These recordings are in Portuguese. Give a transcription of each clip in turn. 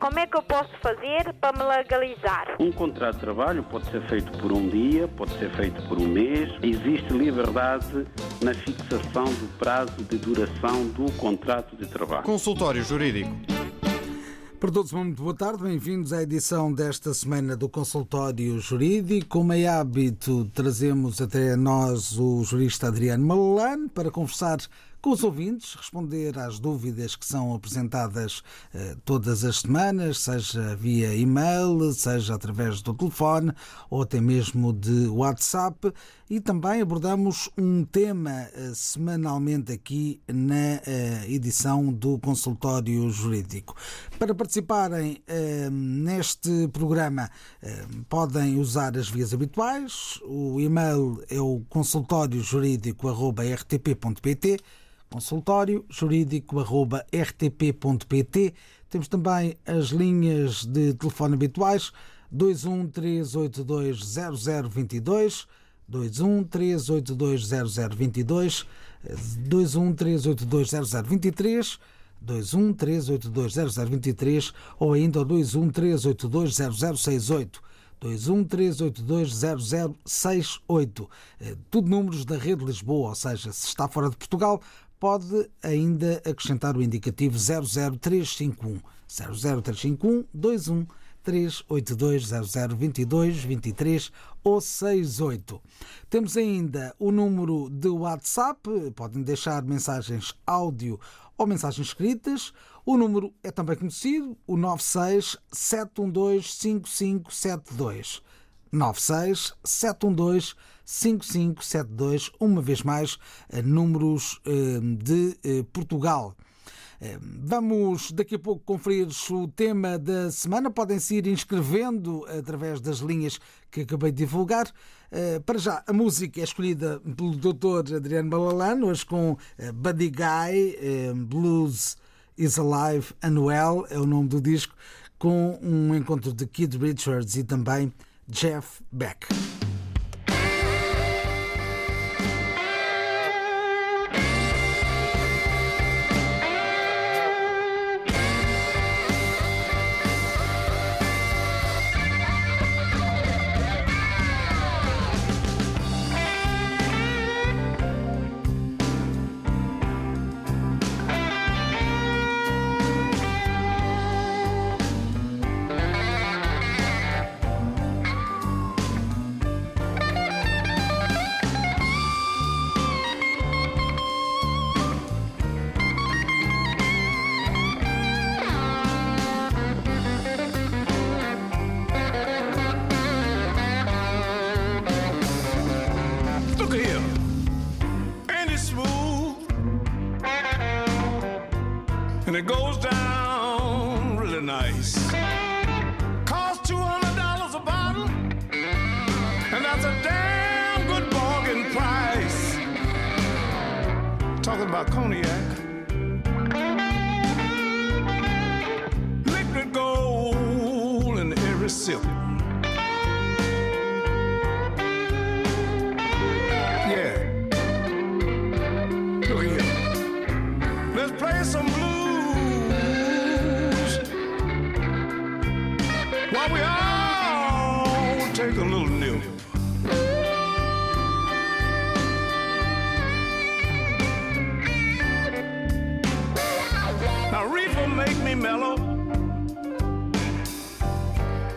como é que eu posso fazer para me legalizar? Um contrato de trabalho pode ser feito por um dia, pode ser feito por um mês. Existe liberdade na fixação do prazo de duração do contrato de trabalho. Consultório Jurídico. Para todos, muito boa tarde. Bem-vindos à edição desta semana do Consultório Jurídico. Como é hábito, trazemos até nós o jurista Adriano Malalane para conversar com os ouvintes, responder às dúvidas que são apresentadas eh, todas as semanas, seja via e-mail, seja através do telefone ou até mesmo de WhatsApp. E também abordamos um tema eh, semanalmente aqui na eh, edição do Consultório Jurídico. Para participarem eh, neste programa, eh, podem usar as vias habituais. O e-mail é o consultóriojurídico.rtp.pt consultório jurídico.rtp.pt. Temos também as linhas de telefone habituais 213820022, 213820022, 213820023, 213820023 ou ainda o 213820068. 213820068. Tudo números da Rede Lisboa, ou seja, se está fora de Portugal, pode ainda acrescentar o indicativo 00351 00351 21 382 0022 23 ou 68. Temos ainda o número de WhatsApp, podem deixar mensagens áudio ou mensagens escritas. O número é também conhecido, o 96 712 5572. 96 712 5572, uma vez mais, números de Portugal. Vamos daqui a pouco conferir o tema da semana. Podem se ir inscrevendo através das linhas que acabei de divulgar. Para já, a música é escolhida pelo Dr. Adriano Balalano, hoje com Buddy Guy, Blues is Alive Anuel, é o nome do disco, com um encontro de Kid Richards e também Jeff Beck.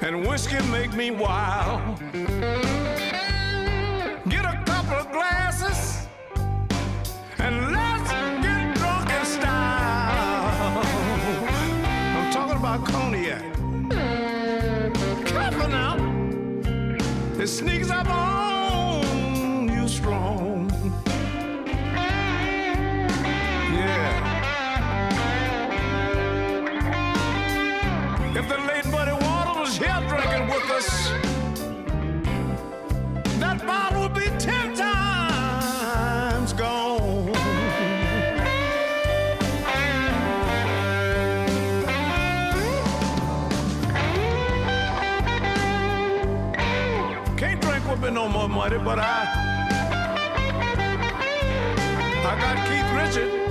And whiskey make me wild. Get a couple of glasses and let's get drunk in style. I'm talking about cognac. Careful now, it sneaks up on no but I I got Keith Richard.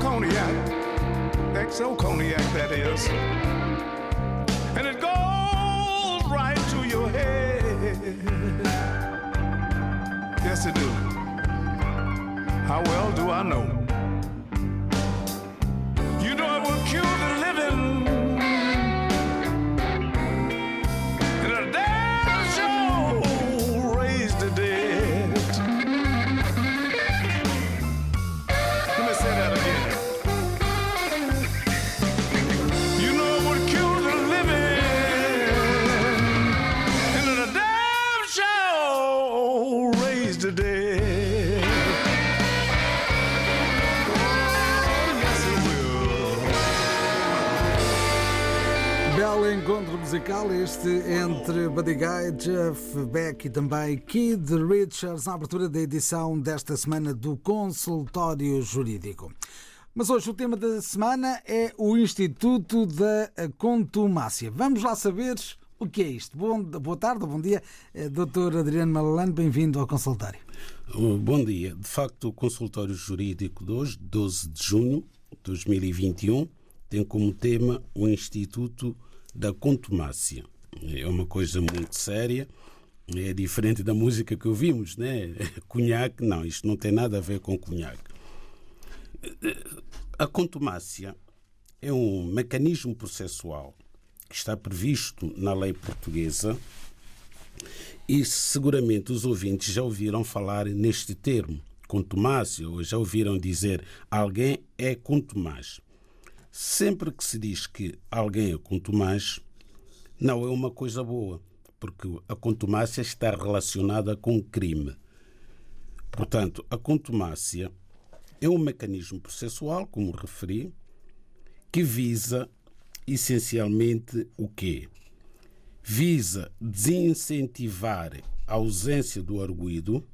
Cognac, XO cognac that is, and it goes right to your head. Yes, it do. How well do I know? Musical este entre Guy, Jeff Beck e também Kid Richards na abertura da edição desta semana do Consultório Jurídico. Mas hoje o tema da semana é o Instituto da Contumácia. Vamos lá saber o que é isto. Bom, boa tarde, bom dia, eh, Dr. Adriano Malalane, bem-vindo ao consultório. Bom dia. De facto, o consultório jurídico de hoje, 12 de junho de 2021, tem como tema o Instituto da Contumácia. É uma coisa muito séria, é diferente da música que ouvimos, né? Cunhaque, não, isto não tem nada a ver com cunhaque. A contumácia é um mecanismo processual que está previsto na lei portuguesa e seguramente os ouvintes já ouviram falar neste termo, contumácia, ou já ouviram dizer alguém é contumaz. Sempre que se diz que alguém é contumaz, não é uma coisa boa, porque a contumácia está relacionada com crime. Portanto, a contumácia é um mecanismo processual, como referi, que visa essencialmente o quê? Visa desincentivar a ausência do arguído.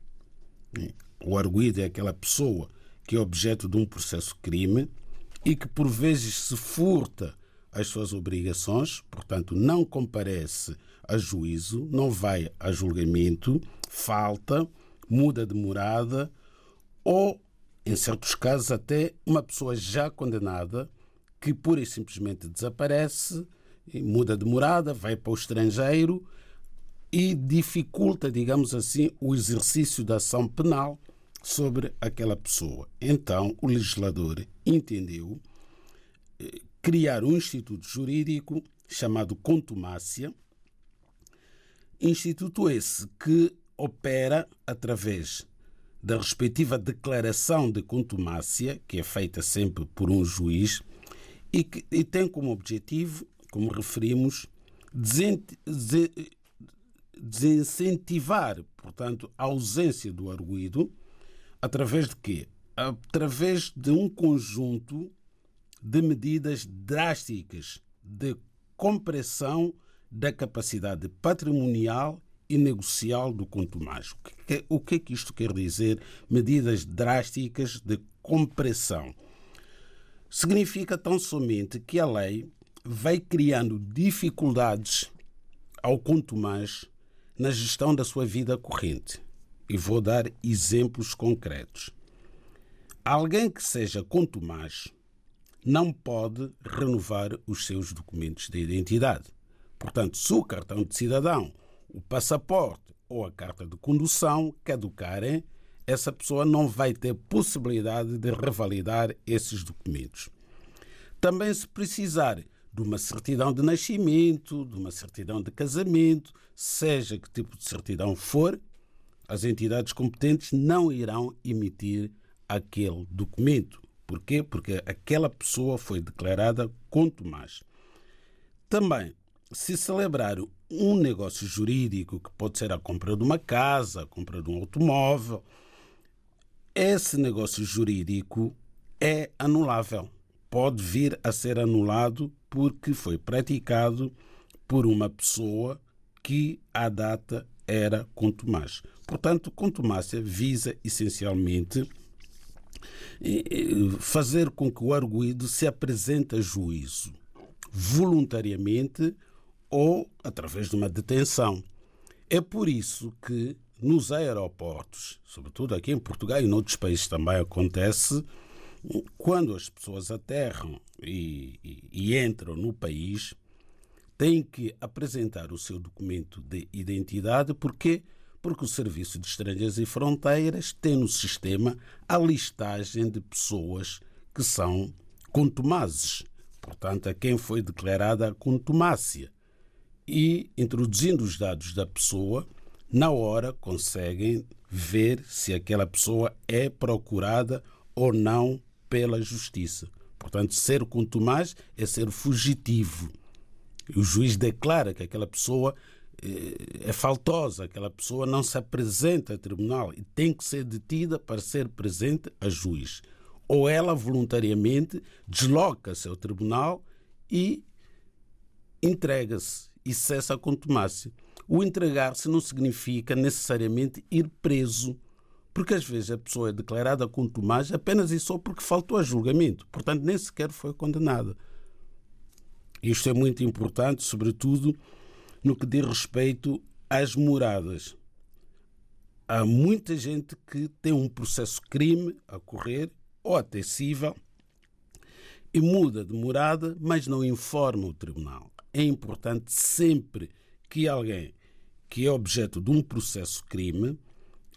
O arguído é aquela pessoa que é objeto de um processo crime e que por vezes se furta as suas obrigações, portanto, não comparece a juízo, não vai a julgamento, falta, muda de morada ou, em certos casos, até uma pessoa já condenada que pura e simplesmente desaparece, muda de morada, vai para o estrangeiro e dificulta, digamos assim, o exercício da ação penal sobre aquela pessoa. Então, o legislador entendeu eh, criar um instituto jurídico chamado contumácia, instituto esse que opera através da respectiva declaração de contumácia, que é feita sempre por um juiz, e, que, e tem como objetivo, como referimos, desincentivar, portanto, a ausência do arguído, através de quê? Através de um conjunto de medidas drásticas de compressão da capacidade patrimonial e negocial do contumaz. O que, é- o que é que isto quer dizer? Medidas drásticas de compressão. Significa tão somente que a lei vai criando dificuldades ao contumaz na gestão da sua vida corrente. E vou dar exemplos concretos. Alguém que seja contumaz não pode renovar os seus documentos de identidade. Portanto, se o cartão de cidadão, o passaporte ou a carta de condução caducarem, essa pessoa não vai ter possibilidade de revalidar esses documentos. Também, se precisar de uma certidão de nascimento, de uma certidão de casamento, seja que tipo de certidão for, as entidades competentes não irão emitir aquele documento. Porquê? Porque aquela pessoa foi declarada contumaz. Também, se celebrar um negócio jurídico, que pode ser a compra de uma casa, a compra de um automóvel, esse negócio jurídico é anulável. Pode vir a ser anulado porque foi praticado por uma pessoa que à data era contumaz. Portanto, contumácia visa essencialmente fazer com que o arguído se apresente a juízo voluntariamente ou através de uma detenção. É por isso que nos aeroportos, sobretudo aqui em Portugal e noutros países também acontece, quando as pessoas aterram e, e, e entram no país, têm que apresentar o seu documento de identidade, porque porque o Serviço de Estrangeiros e Fronteiras tem no sistema a listagem de pessoas que são contumazes, portanto, a quem foi declarada a contumácia. E, introduzindo os dados da pessoa, na hora conseguem ver se aquela pessoa é procurada ou não pela justiça. Portanto, ser contumaz é ser fugitivo. O juiz declara que aquela pessoa é faltosa, aquela pessoa não se apresenta a tribunal e tem que ser detida para ser presente a juiz. Ou ela voluntariamente desloca-se ao tribunal e entrega-se e cessa a contumácia. O entregar-se não significa necessariamente ir preso, porque às vezes a pessoa é declarada contumaz apenas e só porque faltou a julgamento, portanto nem sequer foi condenada. Isto é muito importante, sobretudo no que diz respeito às moradas. Há muita gente que tem um processo crime a correr ou até cível e muda de morada, mas não informa o tribunal. É importante sempre que alguém que é objeto de um processo crime,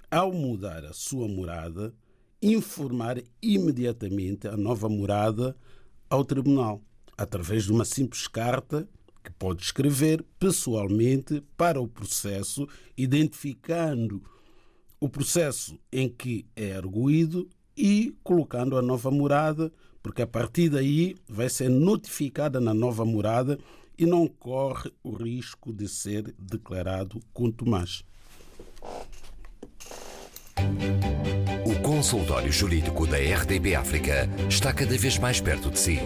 ao mudar a sua morada, informar imediatamente a nova morada ao tribunal, através de uma simples carta que pode escrever pessoalmente para o processo, identificando o processo em que é arguído e colocando a nova morada, porque a partir daí vai ser notificada na nova morada e não corre o risco de ser declarado contumaz. O consultório jurídico da RDB África está cada vez mais perto de si.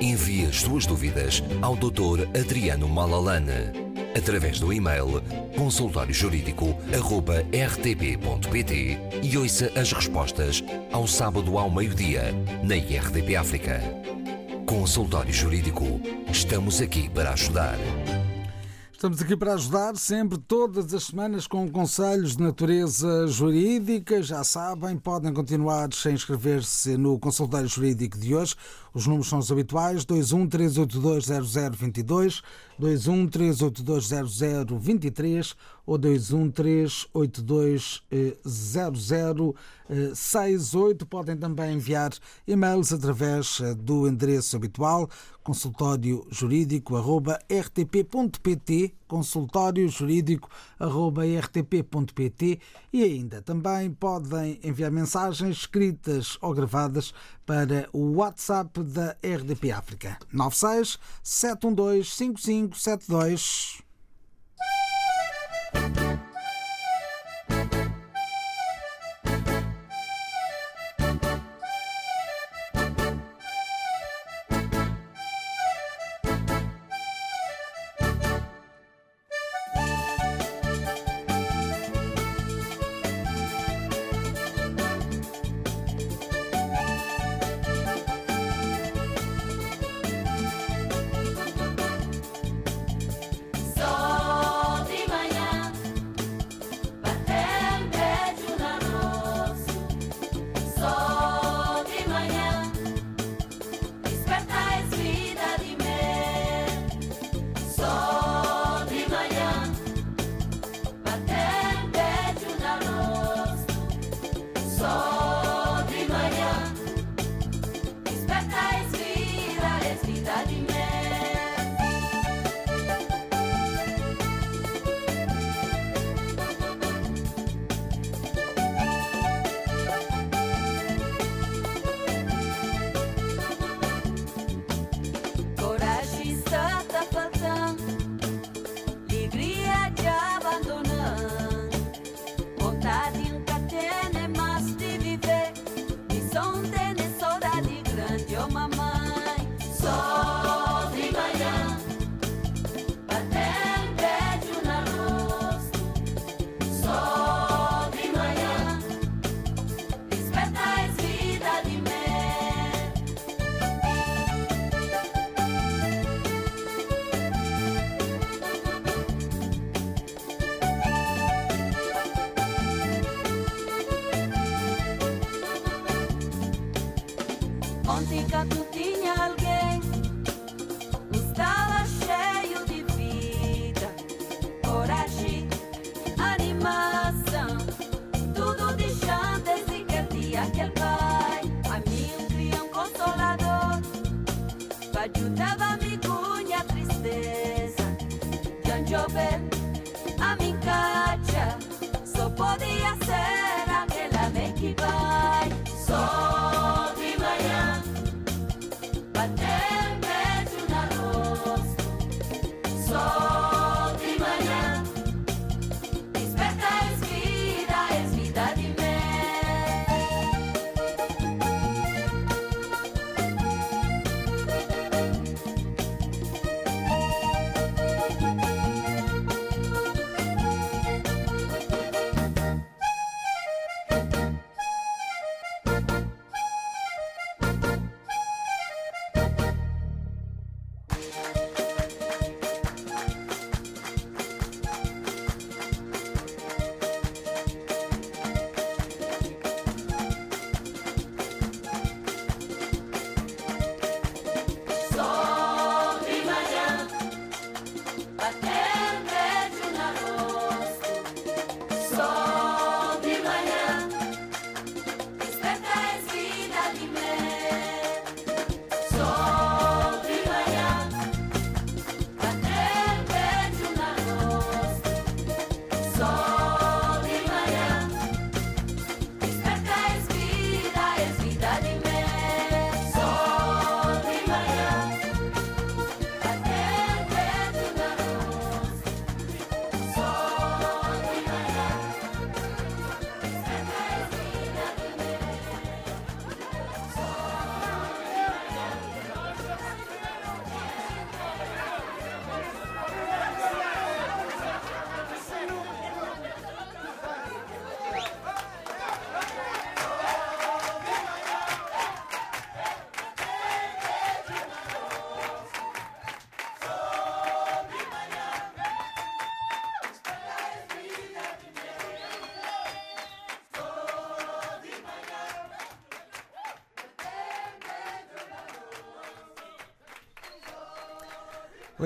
Envie as suas dúvidas ao Dr. Adriano Malalane através do e-mail consultóriojurídico.rtp.pt e ouça as respostas ao sábado ao meio-dia na IRTP África. Consultório Jurídico. Estamos aqui para ajudar. Estamos aqui para ajudar sempre, todas as semanas, com conselhos de natureza jurídica. Já sabem, podem continuar a inscrever-se no consultório jurídico de hoje. Os números são os habituais: 21 382 0022, 21 382 0023 ou 21 382 0068. Podem também enviar e-mails através eh, do endereço habitual consultório jurídico rtp.pt consultório jurídico rtp.pt e ainda também podem enviar mensagens escritas ou gravadas para o WhatsApp da RDP África 96 712 5572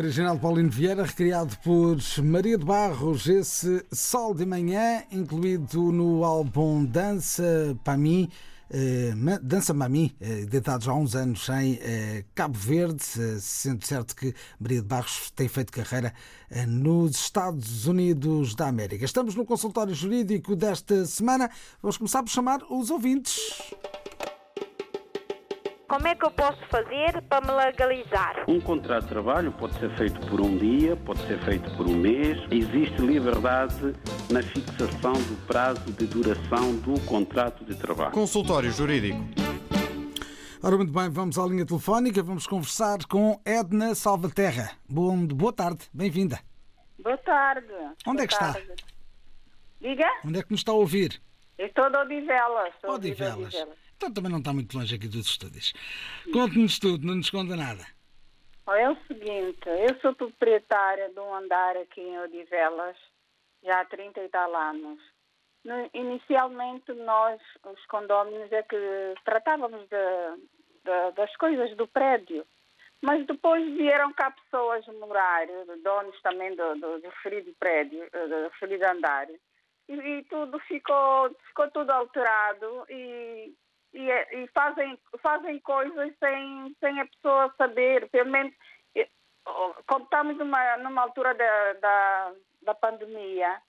Original Paulino Vieira, recriado por Maria de Barros, esse Sol de Manhã, incluído no álbum Dança para mim. Eh, Dança Mami, eh, já há uns anos em eh, Cabo Verde, sendo certo que Maria de Barros tem feito carreira nos Estados Unidos da América. Estamos no consultório jurídico desta semana. Vamos começar por chamar os ouvintes. Como é que eu posso fazer para me legalizar? Um contrato de trabalho pode ser feito por um dia, pode ser feito por um mês. Existe liberdade na fixação do prazo de duração do contrato de trabalho. Consultório Jurídico. Ora, muito bem, vamos à linha telefónica, vamos conversar com Edna Salvaterra. Bom, boa tarde, bem-vinda. Boa tarde. Onde boa é que tarde. está? Diga? Onde é que nos está a ouvir? Eu estou de Odivelas. Odivelas. Odivelas. Então também não está muito longe aqui dos estúdios. Conte-nos tudo, não nos conta nada. É o seguinte, eu sou proprietária de um andar aqui em Odivelas já há 30 e tal anos. No- inicialmente nós, os condóminos, é que tratávamos de- de- das coisas do prédio. Mas depois vieram cá pessoas morar, donos também do, do, do referido prédio, eh, do referido andar. E, e tudo ficou, ficou tudo alterado e, e, é- e fazem, fazem coisas sem, sem a pessoa saber. Pelo menos, como estamos numa, numa altura da, da, da pandemia,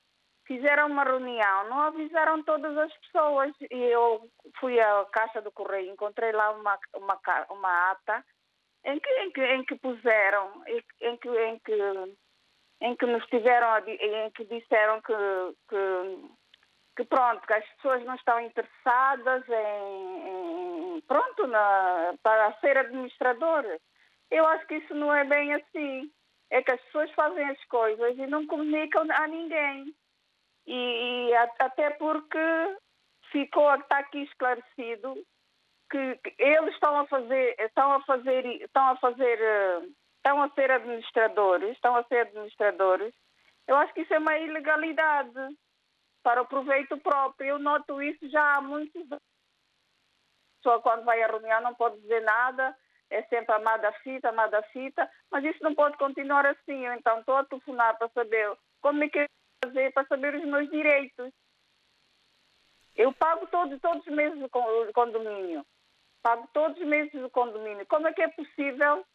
fizeram uma reunião, não avisaram todas as pessoas. E eu fui à caixa do correio, encontrei lá uma, uma, uma ata em que, em que, em que puseram, em, que- em que, em que, nos tiveram, em que disseram que, que, que pronto, que as pessoas não estão interessadas em, em- pronto, na, para ser administrador. Eu acho que isso não é bem assim. É que as pessoas fazem as coisas e não comunicam a ninguém. E, e até porque ficou, está aqui esclarecido que, que eles estão a fazer, estão a fazer, estão a fazer, eh, estão a ser administradores, estão a ser administradores. Eu acho que isso é uma ilegalidade para o proveito próprio. Eu noto isso já há muitos anos. pessoa quando vai à reunião não pode dizer nada, é sempre amada fita, amada fita, mas isso não pode continuar assim. Eu, então estou a telefonar para saber como é que eu vou fazer para saber os meus direitos. Eu pago todos, todos os meses o condomínio. Pago todos os meses o condomínio. Como é que é possível?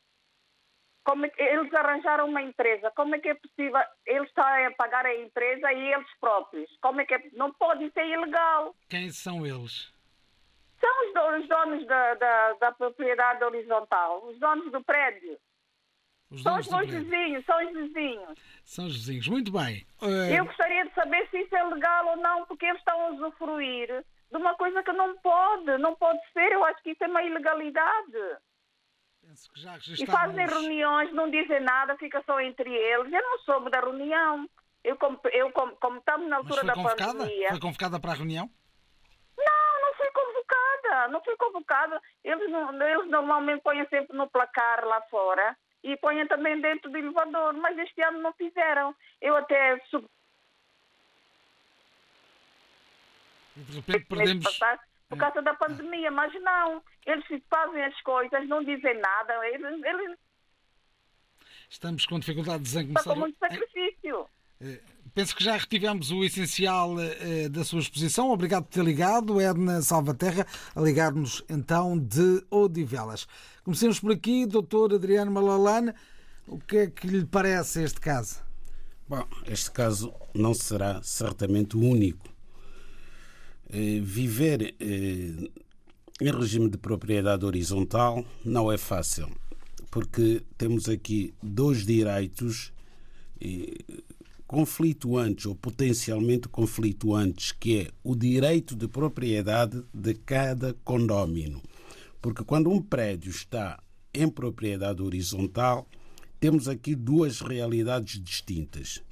Como é que, eles arranjaram uma empresa. Como é que é possível eles estarem a pagar a empresa e eles próprios? Como é que é, Não pode, isso é ilegal. Quem são eles? São os donos, os donos da, da, da, propriedade horizontal, os donos do prédio. Os são os meus vizinhos, são os vizinhos. São os vizinhos, muito bem. Uh... Eu gostaria de saber se isso é legal ou não, porque eles estão a usufruir de uma coisa que não pode, não pode ser. Eu acho que isso é uma ilegalidade. Que já. E fazem reuniões, não dizem nada, fica só entre eles. Eu não soube da reunião. Eu, como, eu, como, como estamos na altura da convocada? pandemia. Foi convocada para a reunião? Não, não fui convocada. Não fui convocada. Eles, eles normalmente põem sempre no placar lá fora e põem também dentro do elevador, mas este ano não fizeram. Eu até E de repente perdemos. Por causa da pandemia, mas não. Eles fazem as coisas, não dizem nada. Eles, eles... Estamos com dificuldades em começar. Está com muito sacrifício. É, penso que já retivemos o essencial uh, da sua exposição. Obrigado por ter ligado, Edna Salvaterra, a ligar-nos então de Odivelas. Comecemos por aqui, doutor Adriano Malalane. O que é que lhe parece este caso? Bom, este caso não será certamente o único viver eh, em regime de propriedade horizontal não é fácil, porque temos aqui dois direitos eh, conflituantes ou potencialmente conflituantes, que é o direito de propriedade de cada condómino. Porque quando um prédio está em propriedade horizontal, temos aqui duas realidades distintas.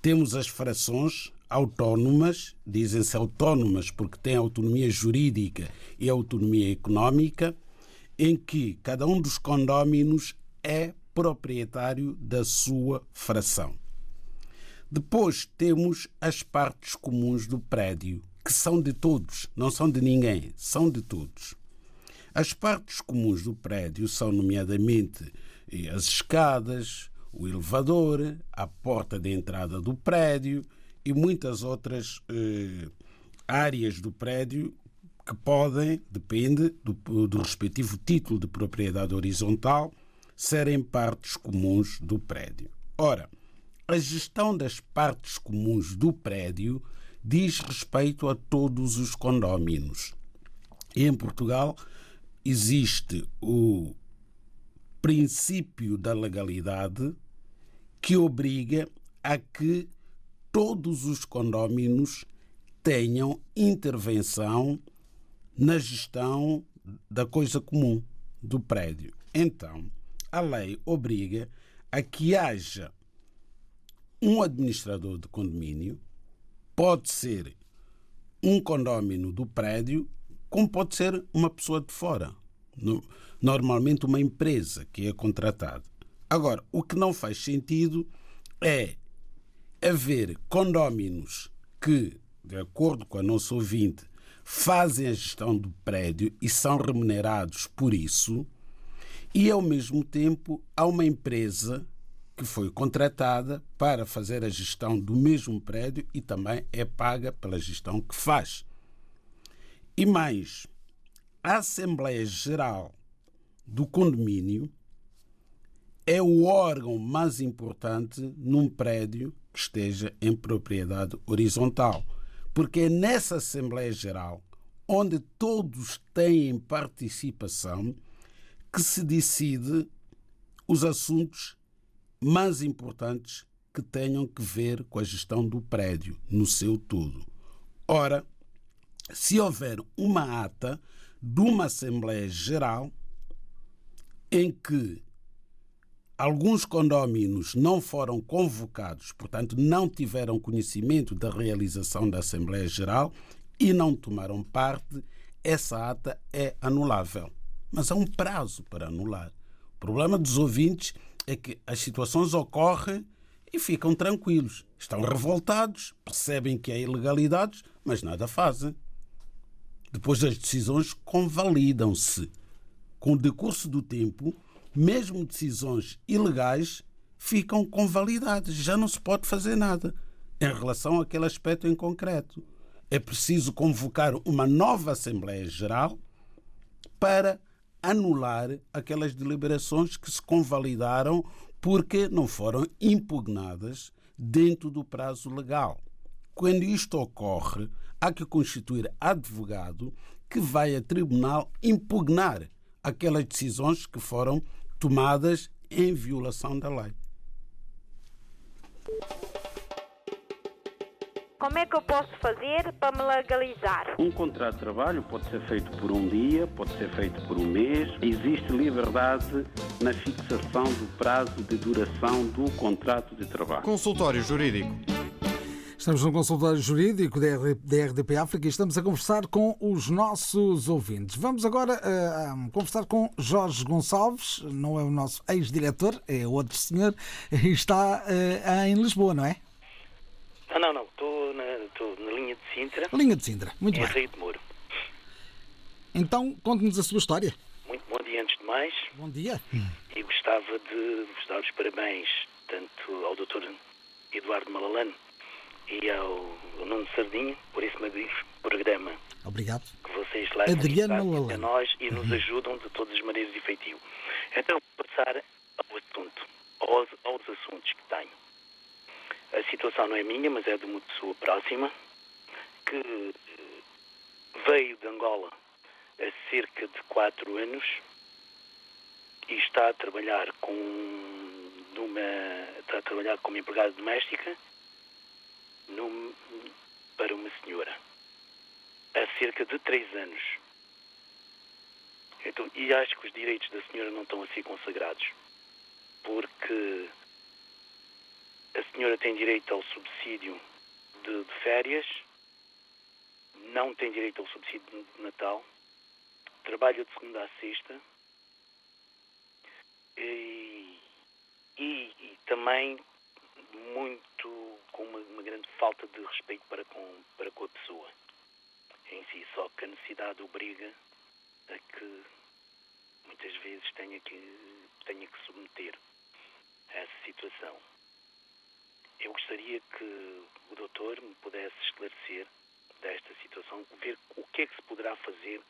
Temos as frações autónomas, dizem-se autónomas porque têm autonomia jurídica e autonomia económica, em que cada um dos condóminos é proprietário da sua fração. Depois temos as partes comuns do prédio, que são de todos, não são de ninguém, são de todos. As partes comuns do prédio são, nomeadamente, as escadas, o elevador, a porta de entrada do prédio, e muitas outras eh, áreas do prédio que podem, depende do, do respectivo título de propriedade horizontal, serem partes comuns do prédio. Ora, a gestão das partes comuns do prédio diz respeito a todos os condóminos. Em Portugal existe o princípio da legalidade que obriga a que todos os condóminos tenham intervenção na gestão da coisa comum do prédio. Então, a lei obriga a que haja um administrador de condomínio, pode ser um condómino do prédio, como pode ser uma pessoa de fora, normalmente uma empresa que é contratada. Agora, o que não faz sentido é haver condóminos que, de acordo com a nossa ouvinte, fazem a gestão do prédio e são remunerados por isso, e ao mesmo tempo há uma empresa que foi contratada para fazer a gestão do mesmo prédio e também é paga pela gestão que faz. E mais, a Assembleia Geral do condomínio é o órgão mais importante num prédio esteja em propriedade horizontal, porque é nessa Assembleia Geral, onde todos têm participação, que se decide os assuntos mais importantes que tenham que ver com a gestão do prédio no seu todo. Ora, se houver uma ata de uma Assembleia Geral em que Alguns condóminos não foram convocados, portanto, não tiveram conhecimento da realização da Assembleia Geral e não tomaram parte, essa ata é anulável. Mas há um prazo para anular. O problema dos ouvintes é que as situações ocorrem e ficam tranquilos. Estão revoltados, percebem que há ilegalidades, mas nada fazem. Depois as decisões convalidam-se. Com o decurso do tempo, mesmo decisões ilegais ficam convalidadas. Já não se pode fazer nada em relação àquele aspecto em concreto. É preciso convocar uma nova Assembleia Geral para anular aquelas deliberações que se convalidaram porque não foram impugnadas dentro do prazo legal. Quando isto ocorre, há que constituir advogado que vai a tribunal impugnar aquelas decisões que foram tomadas em violação da lei. Como é que eu posso fazer para me legalizar? Um contrato de trabalho pode ser feito por um dia, pode ser feito por um mês. Existe liberdade na fixação do prazo de duração do contrato de trabalho. Consultório Jurídico. Estamos no consultório jurídico da RDP África e estamos a conversar com os nossos ouvintes. Vamos agora uh, conversar com Jorge Gonçalves, não é o nosso ex-diretor, é outro senhor, e está uh, em Lisboa, não é? Ah, não, não, estou na, na linha de Sintra. Linha de Sintra, muito em bem. Rio de Moro. Então, conte-nos a sua história. Muito bom dia antes de mais Bom dia. e gostava de vos dar os parabéns tanto ao Dr. Eduardo Malalane e ao, Nuno Sardinha por esse magnífico programa Obrigado. que vocês até Malalane. nós e nos ajudam de todas as maneiras efetivo. Então, vou passar ao assunto, aos, aos assuntos que tenho. A situação não é minha, mas é de uma pessoa próxima que eh, veio de Angola há cerca de quatro anos e está a trabalhar com numa está a trabalhar como empregada doméstica para uma senhora há cerca de três anos. Então, e acho que os direitos da senhora não estão a ser consagrados, porque a senhora tem direito ao subsídio de, de férias, não tem direito ao subsídio de Natal, trabalha de segunda a sexta e, e- e também muito com uma, uma grande falta de respeito para com, para com a pessoa em si, só que a necessidade obriga a que muitas vezes tenha que, tenha que submeter a essa situação. Eu gostaria que o doutor me pudesse esclarecer desta situação, ver o que é que se poderá fazer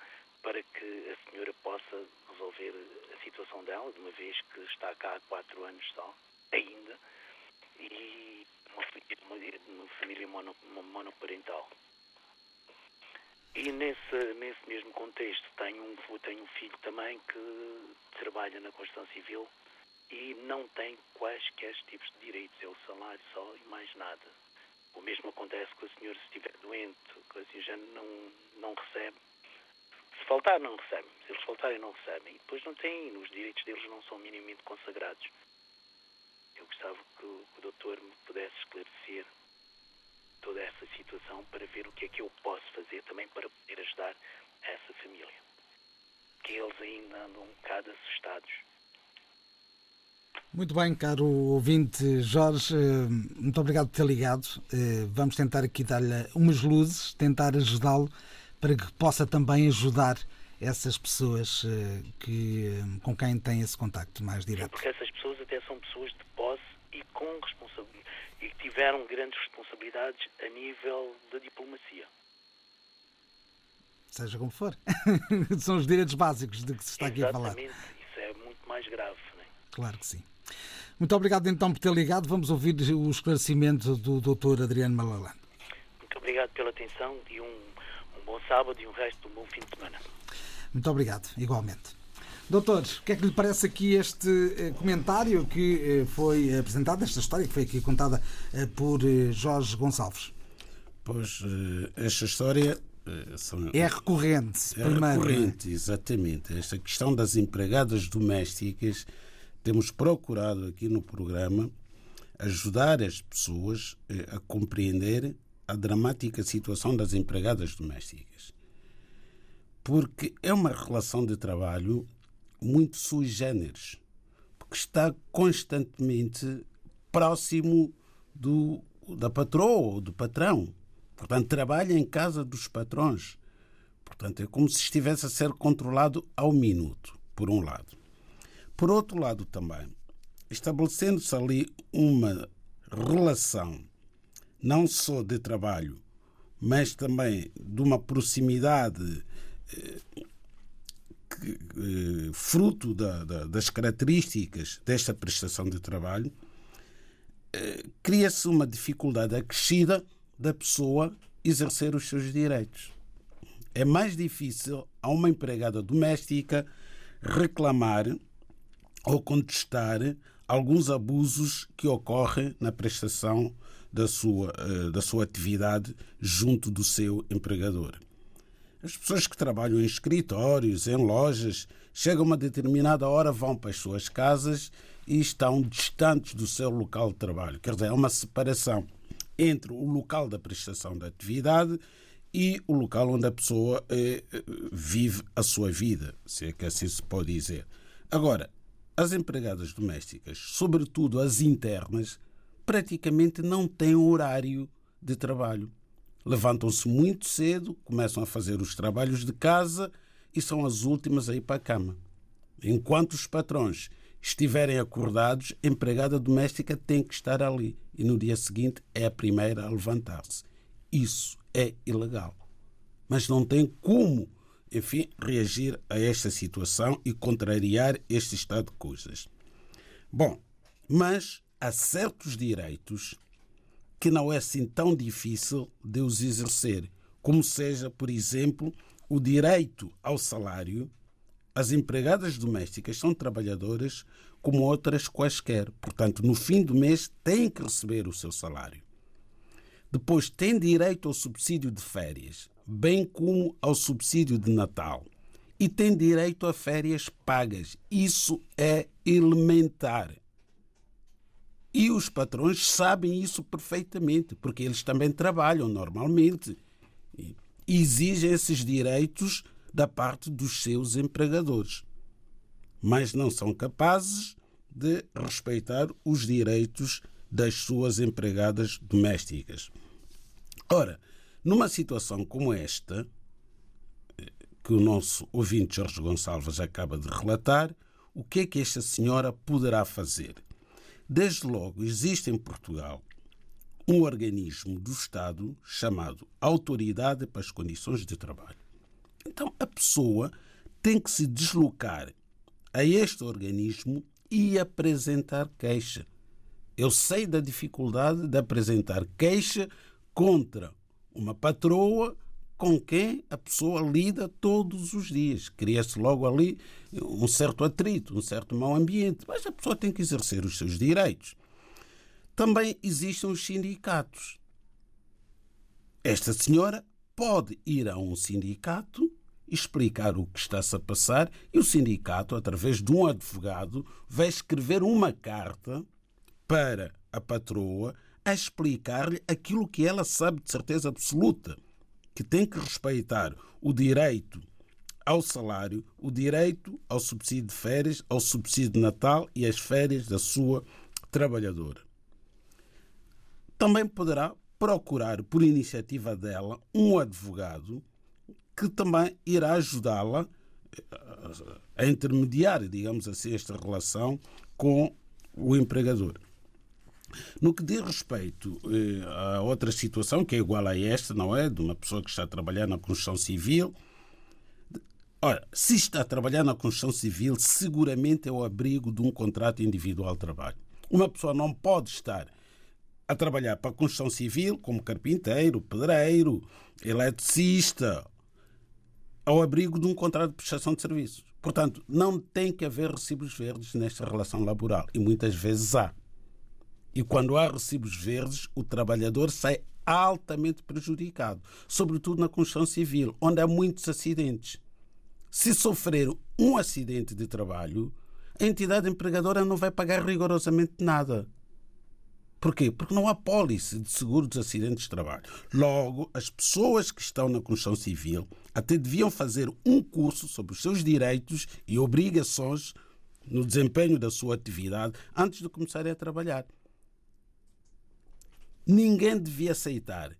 para que a senhora possa resolver a situação dela, de uma vez que está cá há quatro anos só, ainda, e uma, uma, família mono- monoparental. E nesse, nesse mesmo contexto tenho um, tenho um filho também que trabalha na construção civil e não tem quaisquer tipos de direitos, é o salário só e mais nada. O mesmo acontece com a senhora se estiver doente, que assim já não, não recebe. Se faltar, não recebe. Se eles faltarem, não recebem. E depois não têm, os direitos deles não são minimamente consagrados. Gostava que o, que o doutor me pudesse esclarecer toda essa situação para ver o que é que eu posso fazer também para poder ajudar essa família. Que eles ainda andam um bocado assustados. Muito bem, caro ouvinte Jorge, eh, muito obrigado por ter ligado. Eh, Vamos tentar aqui dar-lhe umas luzes, tentar ajudá-lo para que possa também ajudar essas pessoas eh, que, com quem tem esse contacto mais direto. Porque essas pessoas até são pessoas de posse e com e que tiveram grandes responsabilidades a nível da diplomacia. Seja como for. São os direitos básicos de que se está aqui a falar. Exatamente, isso é muito mais grave. Né? Claro que sim. Muito obrigado então por ter ligado. Vamos ouvir o esclarecimento do Dr. Adriano Malalane. Muito obrigado pela atenção e um, um bom sábado e um resto de um bom fim de semana. Muito obrigado, igualmente. Doutor, o que é que lhe parece aqui este eh, comentário que eh, foi apresentado, esta história que foi aqui contada eh, por Jorge Gonçalves? Pois, esta história são, É recorrente, É primeiro. é? recorrente, exatamente. Esta questão das empregadas domésticas, temos procurado aqui no programa ajudar as pessoas a compreender a dramática situação das empregadas domésticas. Porque é uma relação de trabalho muito sui generis, porque está constantemente próximo do, da patroa ou do patrão. Portanto, trabalha em casa dos patrões. Portanto, é como se estivesse a ser controlado ao minuto, por um lado. Por outro lado, também, estabelecendo-se ali uma relação não só de trabalho, mas também de uma proximidade eh, fruto da, da, das características desta prestação de trabalho, eh, cria-se uma dificuldade acrescida da pessoa exercer os seus direitos. É mais difícil a uma empregada doméstica reclamar ou contestar alguns abusos que ocorrem na prestação da sua, eh, da sua atividade junto do seu empregador. As pessoas que trabalham em escritórios, em lojas, chegam a uma determinada hora, vão para as suas casas e estão distantes do seu local de trabalho. Quer dizer, é uma separação entre o local da prestação da atividade e o local onde a pessoa eh, vive a sua vida, se é que assim se pode dizer. Agora, as empregadas domésticas, sobretudo as internas, praticamente não têm horário de trabalho. Levantam-se muito cedo, começam a fazer os trabalhos de casa e são as últimas a ir para a cama. Enquanto os patrões estiverem acordados, a empregada doméstica tem que estar ali e no dia seguinte é a primeira a levantar-se. Isso é ilegal. Mas não tem como, enfim, reagir a esta situação e contrariar este estado de coisas. Bom, mas há certos direitos que não é assim tão difícil de os exercer, como seja, por exemplo, o direito ao salário. As empregadas domésticas são trabalhadoras como outras quaisquer, portanto, no fim do mês têm que receber o seu salário. Depois, têm direito ao subsídio de férias, bem como ao subsídio de Natal. E têm direito a férias pagas. Isso é elementar. E os patrões sabem isso perfeitamente, porque eles também trabalham normalmente e exigem esses direitos da parte dos seus empregadores. Mas não são capazes de respeitar os direitos das suas empregadas domésticas. Ora, numa situação como esta, que o nosso ouvinte Jorge Gonçalves acaba de relatar, o que é que esta senhora poderá fazer? Desde logo, existe em Portugal um organismo do Estado chamado Autoridade para as Condições de Trabalho. Então, a pessoa tem que se deslocar a este organismo e apresentar queixa. Eu sei da dificuldade de apresentar queixa contra uma patroa com quem a pessoa lida todos os dias. Cria-se logo ali um certo atrito, um certo mau ambiente, mas a pessoa tem que exercer os seus direitos. Também existem os sindicatos. Esta senhora pode ir a um sindicato explicar o que está-se a passar e o sindicato, através de um advogado, vai escrever uma carta para a patroa a explicar-lhe aquilo que ela sabe de certeza absoluta que tem que respeitar o direito ao salário, o direito ao subsídio de férias, ao subsídio de Natal e às férias da sua trabalhadora. Também poderá procurar, por iniciativa dela, um advogado que também irá ajudá-la a intermediar, digamos assim, esta relação com o empregador. No que diz respeito eh, a outra situação, que é igual a esta, não é? De uma pessoa que está a trabalhar na construção civil. Ora, se está a trabalhar na construção civil, seguramente é o abrigo de um contrato individual de trabalho. Uma pessoa não pode estar a trabalhar para a construção civil como carpinteiro, pedreiro, eletricista, ao abrigo de um contrato de prestação de serviços. Portanto, não tem que haver recibos verdes nesta relação laboral e muitas vezes há. E quando há recibos verdes, o trabalhador sai altamente prejudicado, sobretudo na construção civil, onde há muitos acidentes. Se sofrer um acidente de trabalho, a entidade empregadora não vai pagar rigorosamente nada. Porquê? Porque não há pólice de seguro dos acidentes de trabalho. Logo, as pessoas que estão na construção civil até deviam fazer um curso sobre os seus direitos e obrigações no desempenho da sua atividade antes de começarem a trabalhar ninguém devia aceitar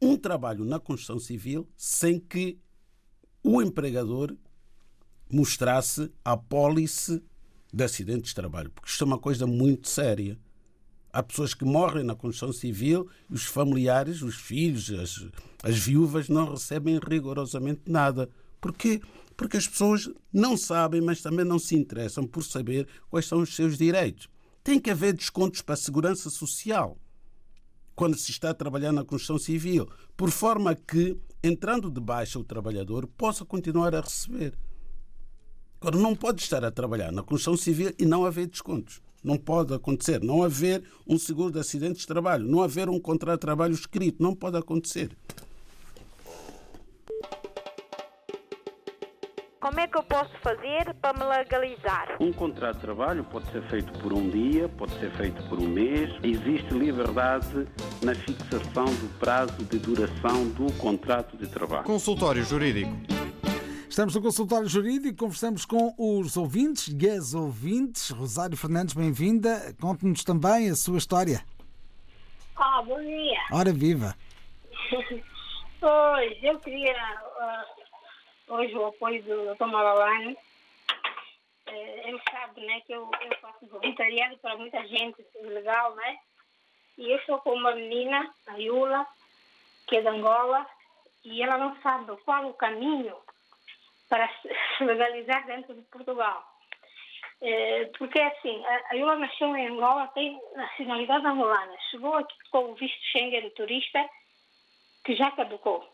um trabalho na construção civil sem que o empregador mostrasse a pólice de acidentes de trabalho, porque isto é uma coisa muito séria. Há pessoas que morrem na construção civil e os familiares, os filhos, as, as viúvas não recebem rigorosamente nada. Porquê? Porque as pessoas não sabem, mas também não se interessam por saber quais são os seus direitos. Tem que haver descontos para a segurança social quando se está a trabalhar na construção civil, por forma que, entrando de baixa o trabalhador, possa continuar a receber. Agora, não pode estar a trabalhar na construção civil e não haver descontos. Não pode acontecer. Não haver um seguro de acidentes de trabalho, não haver um contrato de trabalho escrito. Não pode acontecer. Como é que eu posso fazer para me legalizar? Um contrato de trabalho pode ser feito por um dia, pode ser feito por um mês. Existe liberdade na fixação do prazo de duração do contrato de trabalho. Consultório Jurídico. Estamos no consultório jurídico, conversamos com os ouvintes e as ouvintes. Rosário Fernandes, bem-vinda. Conte-nos também a sua história. Ah, bom dia. Ora viva. Pois, eu queria uh, hoje o apoio do Dr. Malalane. Ele sabe né, que eu, eu faço voluntariado para muita gente legal, né? E eu estou com uma menina, a Yula, que é de Angola, e ela não sabe qual o caminho para se legalizar dentro de Portugal. É, porque assim, a Yula nasceu em Angola, tem nacionalidade angolana, chegou aqui com o visto Schengen turista, que já caducou.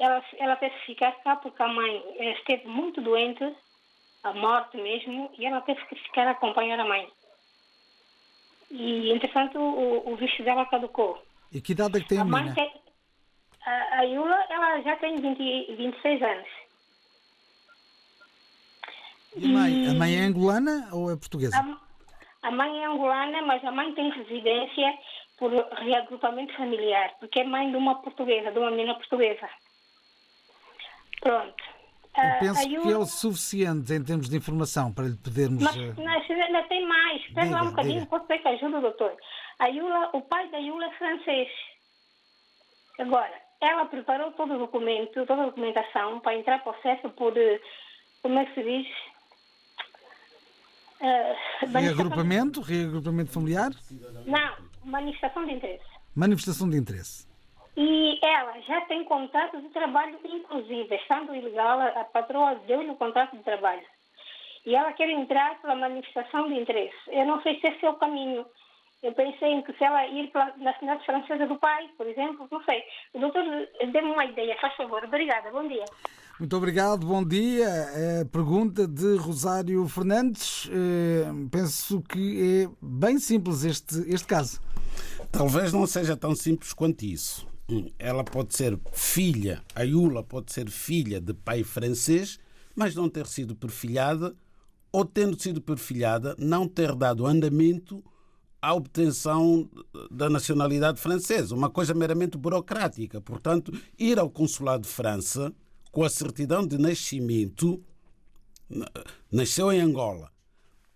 Ela, ela teve que ficar cá porque a mãe esteve muito doente, a morte mesmo, e ela teve que ficar a acompanhar a mãe. E, entretanto, o, o visto dela caducou. E que idade é que tem a, a mãe tem, a, a Yula, ela já tem 20, 26 anos. E a mãe, a mãe é angolana ou é portuguesa? A, a mãe é angolana, mas a mãe tem residência por reagrupamento familiar, porque é mãe de uma portuguesa, de uma menina portuguesa. Pronto. Eu A- penso a que é o suficiente em termos de informação para lhe podermos. Mas, eh, mas ainda tem mais. Espera lá um bocadinho, pode ser que ajude o doutor. A Yula, o pai da Yula é francês. Agora, ela preparou todo o documento, toda a documentação para entrar processo por, eh, como é que se diz? Manifestação- Reagrupamento, reagrupamento familiar, Não, manifestação de interesse. manifestação de interesse. E ela já tem contrato de trabalho, inclusive, estando ilegal, a patroa deu-lhe o contrato de trabalho. E ela quer entrar pela manifestação de interesse. Eu não sei se esse é o caminho. Eu pensei em que se ela ir pela nacionalidade francesa do pai, por exemplo, não sei. O doutor dê-me uma ideia, faz favor. Obrigada, bom dia. Muito obrigado, bom dia. A pergunta de Rosário Fernandes. eh, Penso que é bem simples este, este caso. Talvez não seja tão simples quanto isso. Ela pode ser filha, a Yula pode ser filha de pai francês, mas não ter sido perfilhada, ou tendo sido perfilhada, não ter dado andamento à obtenção da nacionalidade francesa. Uma coisa meramente burocrática. Portanto, ir ao consulado de França com a certidão de nascimento, na- nasceu em Angola,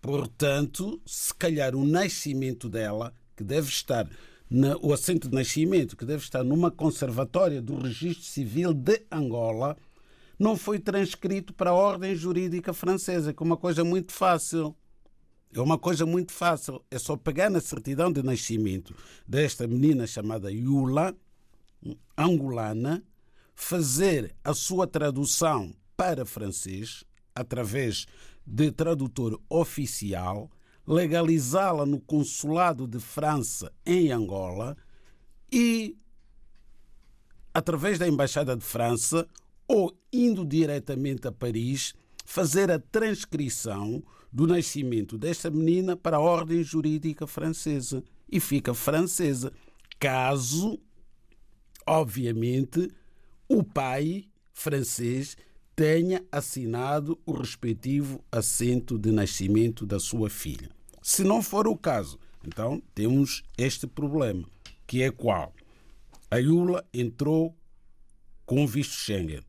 Portanto, se calhar o nascimento dela, que deve estar, na, o assento de nascimento, que deve estar numa conservatória do Registro Civil de Angola, não foi transcrito para a ordem jurídica francesa, que é uma coisa muito fácil. É uma coisa muito fácil. É só pegar na certidão de nascimento desta menina chamada Yula, angolana, fazer a sua tradução para francês através de tradutor oficial, legalizá-la no consulado de França em Angola e através da embaixada de França ou indo diretamente a Paris fazer a transcrição do nascimento desta menina para a ordem jurídica francesa e fica francesa, caso obviamente o pai francês tenha assinado o respectivo assento de nascimento da sua filha. Se não for o caso, então temos este problema, que é qual? A Yula entrou com visto Schengen.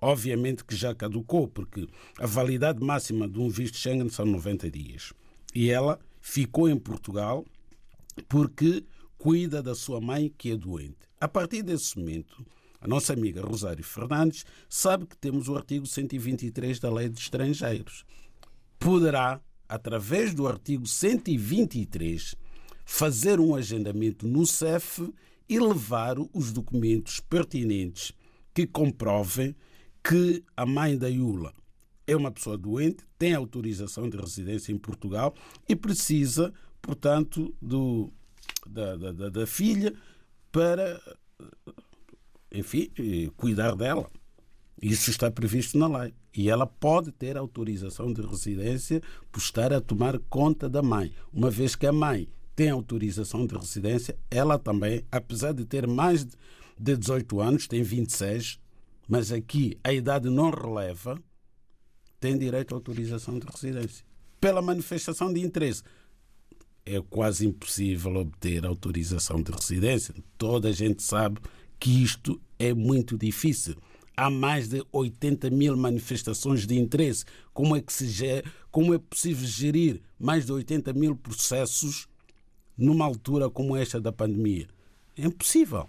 Obviamente que já caducou, porque a validade máxima de um visto Schengen são 90 dias. E ela ficou em Portugal porque cuida da sua mãe que é doente. A partir desse momento, A nossa amiga Rosário Fernandes sabe que temos o artigo 123 da Lei de Estrangeiros. Poderá, através do artigo 123, fazer um agendamento no CEF e levar os documentos pertinentes que comprovem que a mãe da Iula é uma pessoa doente, tem autorização de residência em Portugal e precisa, portanto, do, da, da, da filha para, enfim, cuidar dela. Isso está previsto na lei. E ela pode ter autorização de residência por estar a tomar conta da mãe. Uma vez que a mãe tem autorização de residência, ela também, apesar de ter mais de 18 anos, tem 26, mas aqui a idade não releva, tem direito à autorização de residência. Pela manifestação de interesse. É quase impossível obter autorização de residência. Toda a gente sabe que isto é muito difícil. Há mais de 80 mil manifestações de interesse. Como é, que se, como é possível gerir mais de 80 mil processos numa altura como esta da pandemia? É impossível.